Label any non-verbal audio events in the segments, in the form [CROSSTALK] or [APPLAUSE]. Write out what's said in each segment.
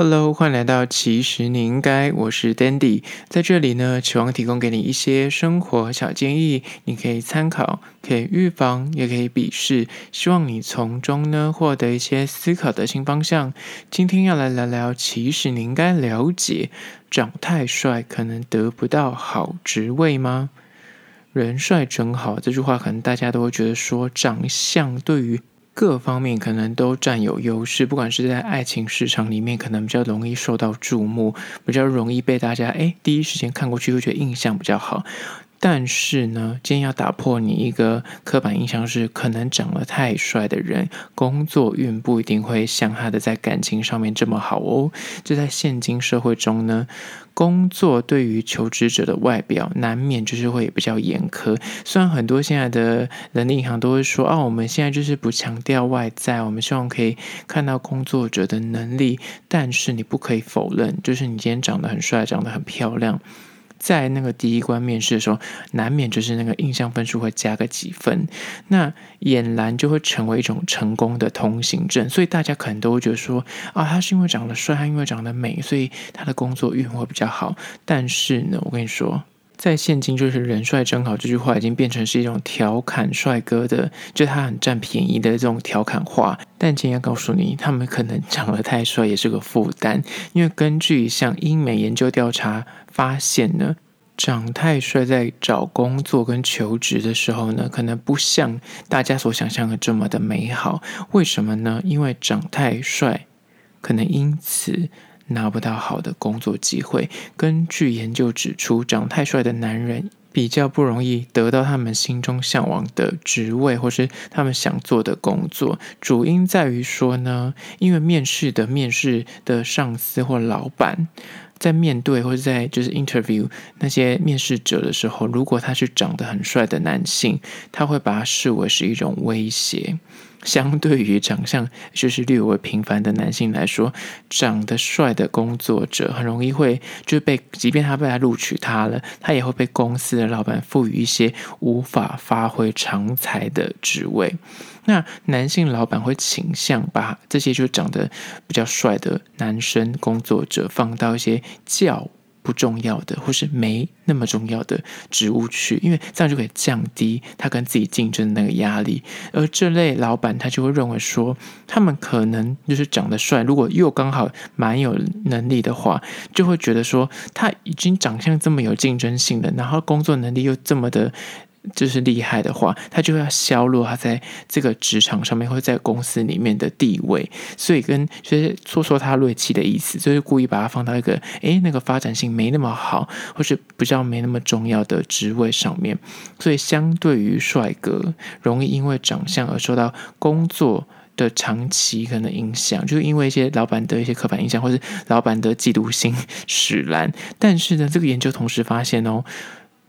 Hello，欢迎来到其实你应该，我是 Dandy，在这里呢，期望提供给你一些生活小建议，你可以参考，可以预防，也可以鄙视，希望你从中呢获得一些思考的新方向。今天要来聊聊，其实你应该了解，长太帅可能得不到好职位吗？人帅真好，这句话可能大家都会觉得说，长相对于各方面可能都占有优势，不管是在爱情市场里面，可能比较容易受到注目，比较容易被大家诶第一时间看过去会觉得印象比较好。但是呢，今天要打破你一个刻板印象是，可能长得太帅的人，工作运不一定会像他的在感情上面这么好哦。就在现今社会中呢，工作对于求职者的外表难免就是会比较严苛。虽然很多现在的人力银行都会说，哦，我们现在就是不强调外在，我们希望可以看到工作者的能力，但是你不可以否认，就是你今天长得很帅，长得很漂亮。在那个第一关面试的时候，难免就是那个印象分数会加个几分，那俨然就会成为一种成功的通行证。所以大家可能都会觉得说，啊，他是因为长得帅，他因为长得美，所以他的工作运会比较好。但是呢，我跟你说。在现今，就是“人帅真好”这句话已经变成是一种调侃帅哥的，就他很占便宜的这种调侃话。但今天要告诉你，他们可能长得太帅也是个负担，因为根据一项英美研究调查发现呢，长太帅在找工作跟求职的时候呢，可能不像大家所想象的这么的美好。为什么呢？因为长太帅，可能因此。拿不到好的工作机会。根据研究指出，长太帅的男人比较不容易得到他们心中向往的职位，或是他们想做的工作。主因在于说呢，因为面试的面试的上司或老板，在面对或者在就是 interview 那些面试者的时候，如果他是长得很帅的男性，他会把他视为是一种威胁。相对于长相就是略微平凡的男性来说，长得帅的工作者很容易会就被，即便他被他录取他了，他也会被公司的老板赋予一些无法发挥长才的职位。那男性老板会倾向把这些就长得比较帅的男生工作者放到一些较不重要的，或是没那么重要的职务去，因为这样就可以降低他跟自己竞争的那个压力。而这类老板他就会认为说，他们可能就是长得帅，如果又刚好蛮有能力的话，就会觉得说他已经长相这么有竞争性了，然后工作能力又这么的。就是厉害的话，他就要削弱他在这个职场上面或者在公司里面的地位，所以跟就是挫挫他锐气的意思，就是故意把他放到一个诶那个发展性没那么好，或是比较没那么重要的职位上面。所以相对于帅哥，容易因为长相而受到工作的长期可能影响，就是因为一些老板的一些刻板印象，或是老板的嫉妒心使然。但是呢，这个研究同时发现哦，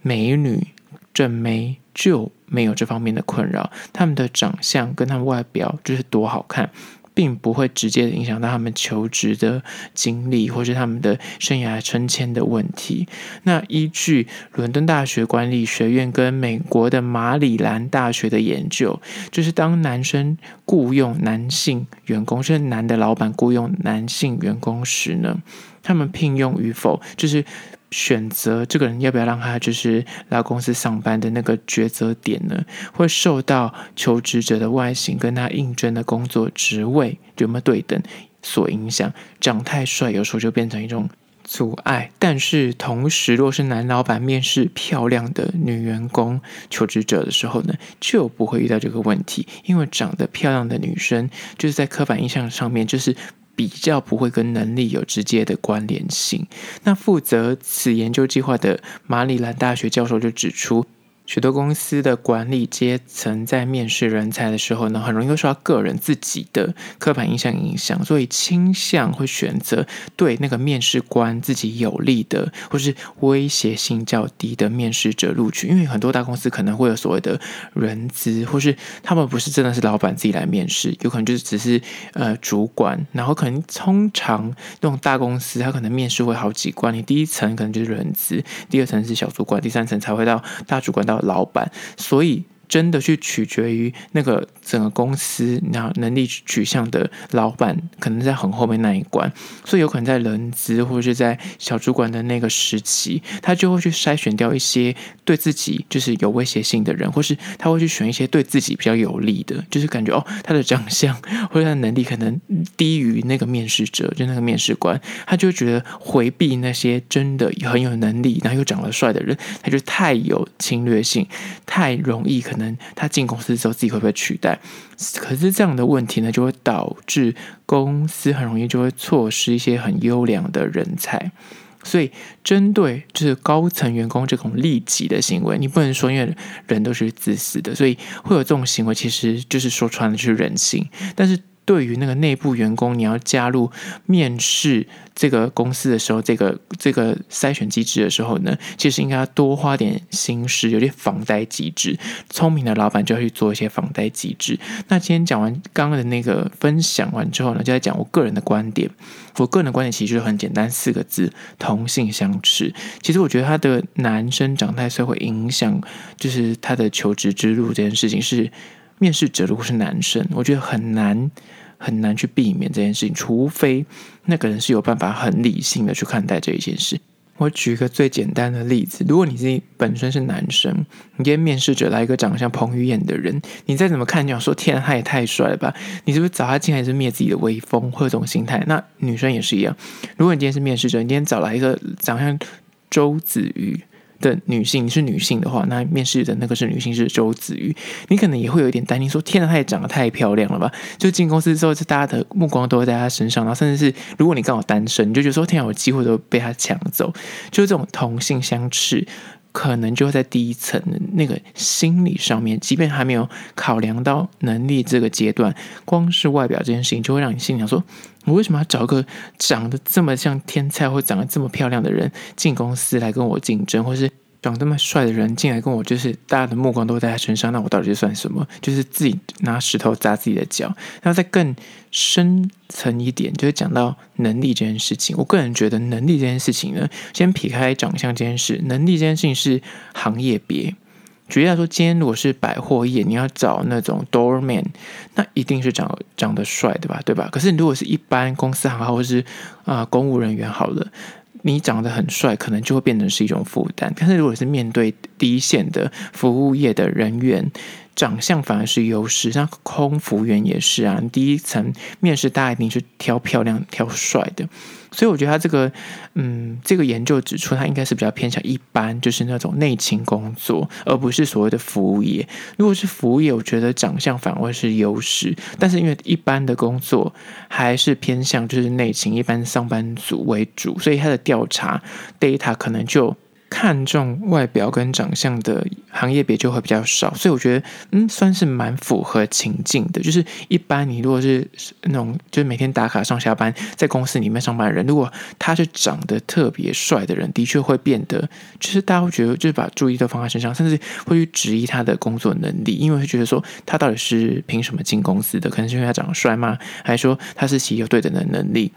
美女。这没就没有这方面的困扰，他们的长相跟他们外表就是多好看，并不会直接的影响到他们求职的经历，或是他们的生涯升迁的问题。那依据伦敦大学管理学院跟美国的马里兰大学的研究，就是当男生雇佣男性员工，是男的老板雇佣男性员工时呢，他们聘用与否就是。选择这个人要不要让他就是来公司上班的那个抉择点呢，会受到求职者的外形跟他应征的工作职位有没有对等所影响。长太帅有时候就变成一种阻碍，但是同时，若是男老板面试漂亮的女员工求职者的时候呢，就不会遇到这个问题，因为长得漂亮的女生就是在刻板印象上面就是。比较不会跟能力有直接的关联性。那负责此研究计划的马里兰大学教授就指出。许多公司的管理阶层在面试人才的时候呢，很容易会受到个人自己的刻板印象影响，所以倾向会选择对那个面试官自己有利的，或是威胁性较低的面试者录取。因为很多大公司可能会有所谓的人资，或是他们不是真的是老板自己来面试，有可能就是只是呃主管，然后可能通常那种大公司，他可能面试会好几关，你第一层可能就是人资，第二层是小主管，第三层才会到大主管到。老板，所以真的去取决于那个整个公司然后能力取向的老板，可能在很后面那一关，所以有可能在人资或者是在小主管的那个时期，他就会去筛选掉一些对自己就是有威胁性的人，或是他会去选一些对自己比较有利的，就是感觉哦，他的长相或者他的能力可能低于那个面试者，就那个面试官，他就觉得回避那些真的很有能力，然后又长得帅的人，他就太有侵略性，太容易可能他进公司之后自己会不会取代。可是这样的问题呢，就会导致公司很容易就会错失一些很优良的人才。所以，针对就是高层员工这种利己的行为，你不能说因为人都是自私的，所以会有这种行为，其实就是说穿了就是人性。但是。对于那个内部员工，你要加入面试这个公司的时候，这个这个筛选机制的时候呢，其实应该要多花点心思，有点防呆机制。聪明的老板就要去做一些防呆机制。那今天讲完刚刚的那个分享完之后呢，就在讲我个人的观点。我个人的观点其实就很简单，四个字：同性相斥。其实我觉得他的男生长太帅会影响，就是他的求职之路这件事情是。面试者如果是男生，我觉得很难很难去避免这件事情，除非那个人是有办法很理性的去看待这一件事。我举一个最简单的例子：如果你自己本身是男生，你今天面试者来一个长得像彭于晏的人，你再怎么看，你想说天，他也太帅了吧？你是不是找他进来是灭自己的威风，或者这种心态？那女生也是一样。如果你今天是面试者，你今天找来一个长得像周子瑜。的女性，你是女性的话，那面试的那个是女性，是周子瑜，你可能也会有一点担心，说天哪，她也长得太漂亮了吧？就进公司之后，就大家的目光都会在她身上，然后甚至是如果你刚好单身，你就觉得说天哪，我机会都被她抢走，就这种同性相斥。可能就会在第一层的那个心理上面，即便还没有考量到能力这个阶段，光是外表这件事情，就会让你心想说：我为什么要找个长得这么像天菜，或长得这么漂亮的人进公司来跟我竞争，或是？长这么帅的人进来跟我，就是大家的目光都在他身上，那我到底算什么？就是自己拿石头砸自己的脚。然后再更深层一点，就是讲到能力这件事情。我个人觉得能力这件事情呢，先撇开长相这件事，能力这件事情是行业别。举例来说，今天如果是百货业，你要找那种 doorman，那一定是长长得帅的吧，对吧？可是如果是一般公司行号或是啊、公务人员好了。你长得很帅，可能就会变成是一种负担。但是如果是面对第一线的服务业的人员，长相反而是优势。像空服员也是啊，第一层面试大家一定是挑漂亮、挑帅的。所以我觉得他这个，嗯，这个研究指出，他应该是比较偏向一般，就是那种内勤工作，而不是所谓的服务业。如果是服务业，我觉得长相反而是优势。但是因为一般的工作还是偏向就是内勤一般上班族为主，所以他的调查 data 可能就。看重外表跟长相的行业别就会比较少，所以我觉得，嗯，算是蛮符合情境的。就是一般你如果是那种就是每天打卡上下班在公司里面上班的人，如果他是长得特别帅的人，的确会变得，就是大家会觉得就是把注意都放在身上，甚至会去质疑他的工作能力，因为会觉得说他到底是凭什么进公司的？可能是因为他长得帅吗？还是说他是其有对等的能力？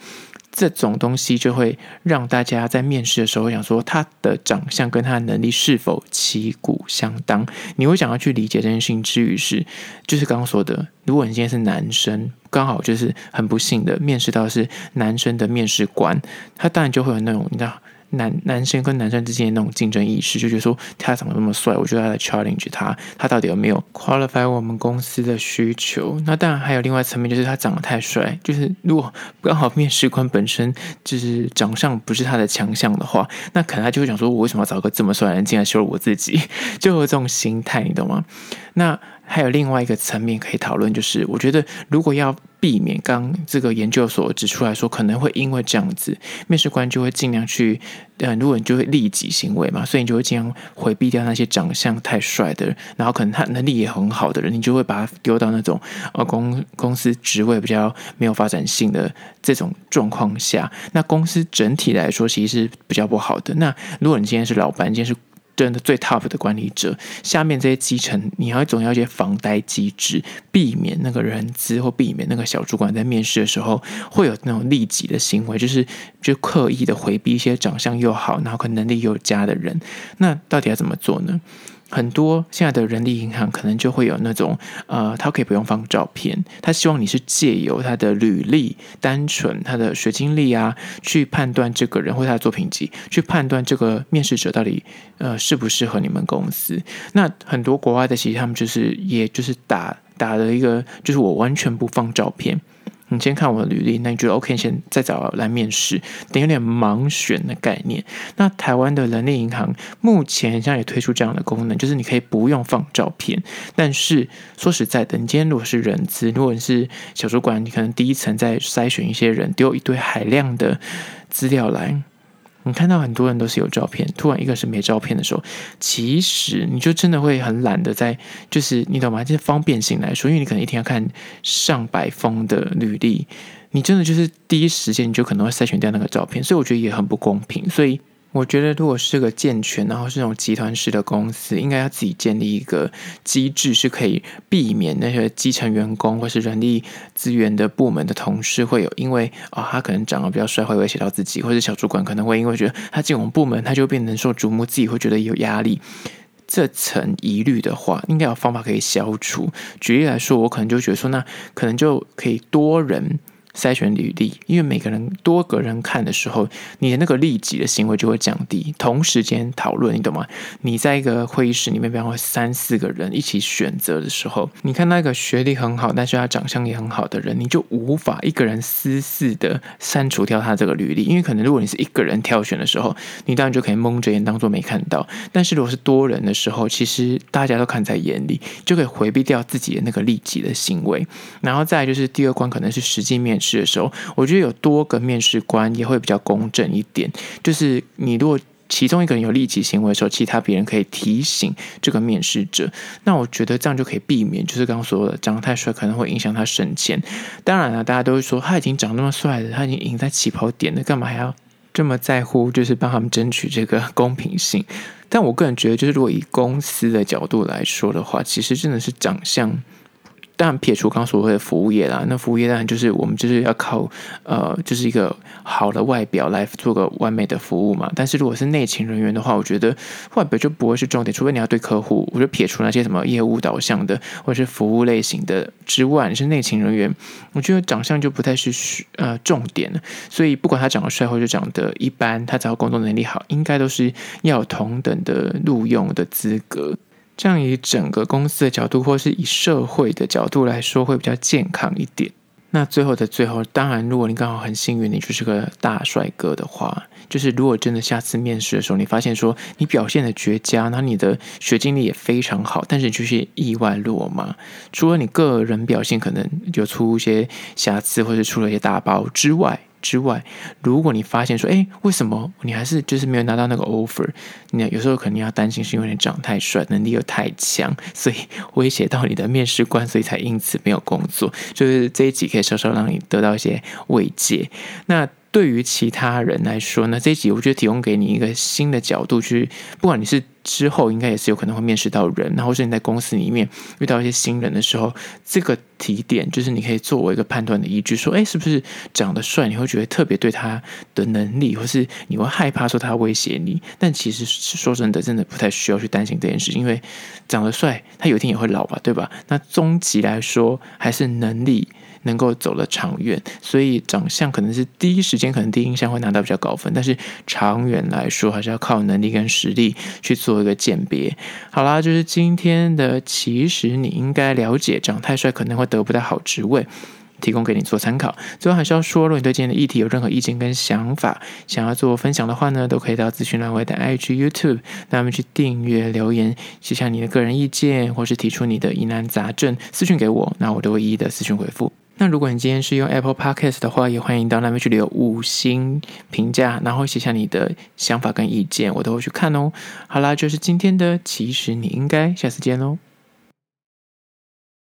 这种东西就会让大家在面试的时候想说，他的长相跟他的能力是否旗鼓相当？你会想要去理解这件事情之余是，就是刚刚说的，如果你今天是男生，刚好就是很不幸的面试到是男生的面试官，他当然就会有那种你知道。男男生跟男生之间的那种竞争意识，就觉得说他长得那么帅，我就要来 challenge 他，他到底有没有 qualify 我们公司的需求？那当然还有另外层面，就是他长得太帅，就是如果刚好 [LAUGHS] 面试官本身就是长相不是他的强项的话，那可能他就会想说，我为什么要找个这么帅的人进来羞辱我自己？[LAUGHS] 就有这种心态，你懂吗？那。还有另外一个层面可以讨论，就是我觉得如果要避免刚这个研究所指出来说，可能会因为这样子，面试官就会尽量去，呃，如果你就会利己行为嘛，所以你就会尽量回避掉那些长相太帅的，然后可能他能力也很好的人，你就会把他丢到那种呃公公司职位比较没有发展性的这种状况下，那公司整体来说其实是比较不好的。那如果你今天是老板，今天是。真的最 top 的管理者，下面这些基层，你要总要一些防呆机制，避免那个人资或避免那个小主管在面试的时候会有那种利己的行为，就是就刻意的回避一些长相又好，然后可能能力又佳的人。那到底要怎么做呢？很多现在的人力银行可能就会有那种呃，他可以不用放照片，他希望你是借由他的履历、单纯他的学经历啊，去判断这个人或他的作品集，去判断这个面试者到底呃适不适合你们公司。那很多国外的其实他们就是也就是打打了一个，就是我完全不放照片。你先看我的履历，那你觉得 OK？先再找来面试，等有点盲选的概念。那台湾的人力银行目前现在也推出这样的功能，就是你可以不用放照片。但是说实在的，你今天如果是人资，如果你是小主管，你可能第一层在筛选一些人，丢一堆海量的资料来。你看到很多人都是有照片，突然一个是没照片的时候，其实你就真的会很懒得在，就是你懂吗？就是方便性来说，因为你可能一天要看上百封的履历，你真的就是第一时间你就可能会筛选掉那个照片，所以我觉得也很不公平，所以。我觉得，如果是个健全，然后是那种集团式的公司，应该要自己建立一个机制，是可以避免那些基层员工或是人力资源的部门的同事会有，因为啊、他可能长得比较帅，会威胁到自己，或者小主管可能会因为觉得他进我们部门，他就变成受瞩目，自己会觉得有压力。这层疑虑的话，应该有方法可以消除。举例来说，我可能就觉得说，那可能就可以多人。筛选履历，因为每个人多个人看的时候，你的那个利己的行为就会降低。同时间讨论，你懂吗？你在一个会议室里面，比方说三四个人一起选择的时候，你看那个学历很好，但是他长相也很好的人，你就无法一个人私自的删除掉他这个履历，因为可能如果你是一个人挑选的时候，你当然就可以蒙着眼当做没看到。但是如果是多人的时候，其实大家都看在眼里，就可以回避掉自己的那个利己的行为。然后再来就是第二关，可能是实际面。试的时候，我觉得有多个面试官也会比较公正一点。就是你如果其中一个人有利己行为的时候，其他别人可以提醒这个面试者。那我觉得这样就可以避免，就是刚刚说的长得太帅可能会影响他升迁。当然了，大家都会说他已经长那么帅了，他已经赢在起跑点了，干嘛还要这么在乎？就是帮他们争取这个公平性。但我个人觉得，就是如果以公司的角度来说的话，其实真的是长相。当然，撇除刚所谓的服务业啦，那服务业当然就是我们就是要靠呃，就是一个好的外表来做个完美的服务嘛。但是如果是内勤人员的话，我觉得外表就不会是重点，除非你要对客户。我觉得撇除那些什么业务导向的或者是服务类型的之外，你是内勤人员，我觉得长相就不太是呃重点了。所以不管他长得帅或者长得一般，他只要工作能力好，应该都是要同等的录用的资格。这样以整个公司的角度，或是以社会的角度来说，会比较健康一点。那最后的最后，当然，如果你刚好很幸运，你就是个大帅哥的话，就是如果真的下次面试的时候，你发现说你表现的绝佳，那你的学经历也非常好，但是就是意外落马，除了你个人表现可能有出一些瑕疵，或是出了一些大包之外。之外，如果你发现说，哎，为什么你还是就是没有拿到那个 offer？你有时候可能要担心是因为你长太帅，能力又太强，所以威胁到你的面试官，所以才因此没有工作。就是这一集可以稍稍让你得到一些慰藉。那。对于其他人来说呢，这一集我觉得提供给你一个新的角度，去不管你是之后应该也是有可能会面试到人，然后是你在公司里面遇到一些新人的时候，这个提点就是你可以作为一个判断的依据，说，哎，是不是长得帅，你会觉得特别对他的能力，或是你会害怕说他威胁你？但其实说真的，真的不太需要去担心这件事，因为长得帅，他有一天也会老吧，对吧？那终极来说，还是能力。能够走得长远，所以长相可能是第一时间，可能第一印象会拿到比较高分，但是长远来说，还是要靠能力跟实力去做一个鉴别。好啦，就是今天的，其实你应该了解，长太帅可能会得不到好职位，提供给你做参考。最后还是要说，如果你对今天的议题有任何意见跟想法，想要做分享的话呢，都可以到资讯栏位的 IG、YouTube，那么去订阅、留言，写下你的个人意见，或是提出你的疑难杂症，私讯给我，那我都会一一的私讯回复。那如果你今天是用 Apple Podcast 的话，也欢迎到那边去留五星评价，然后写下你的想法跟意见，我都会去看哦。好啦，就是今天的，其实你应该下次见喽。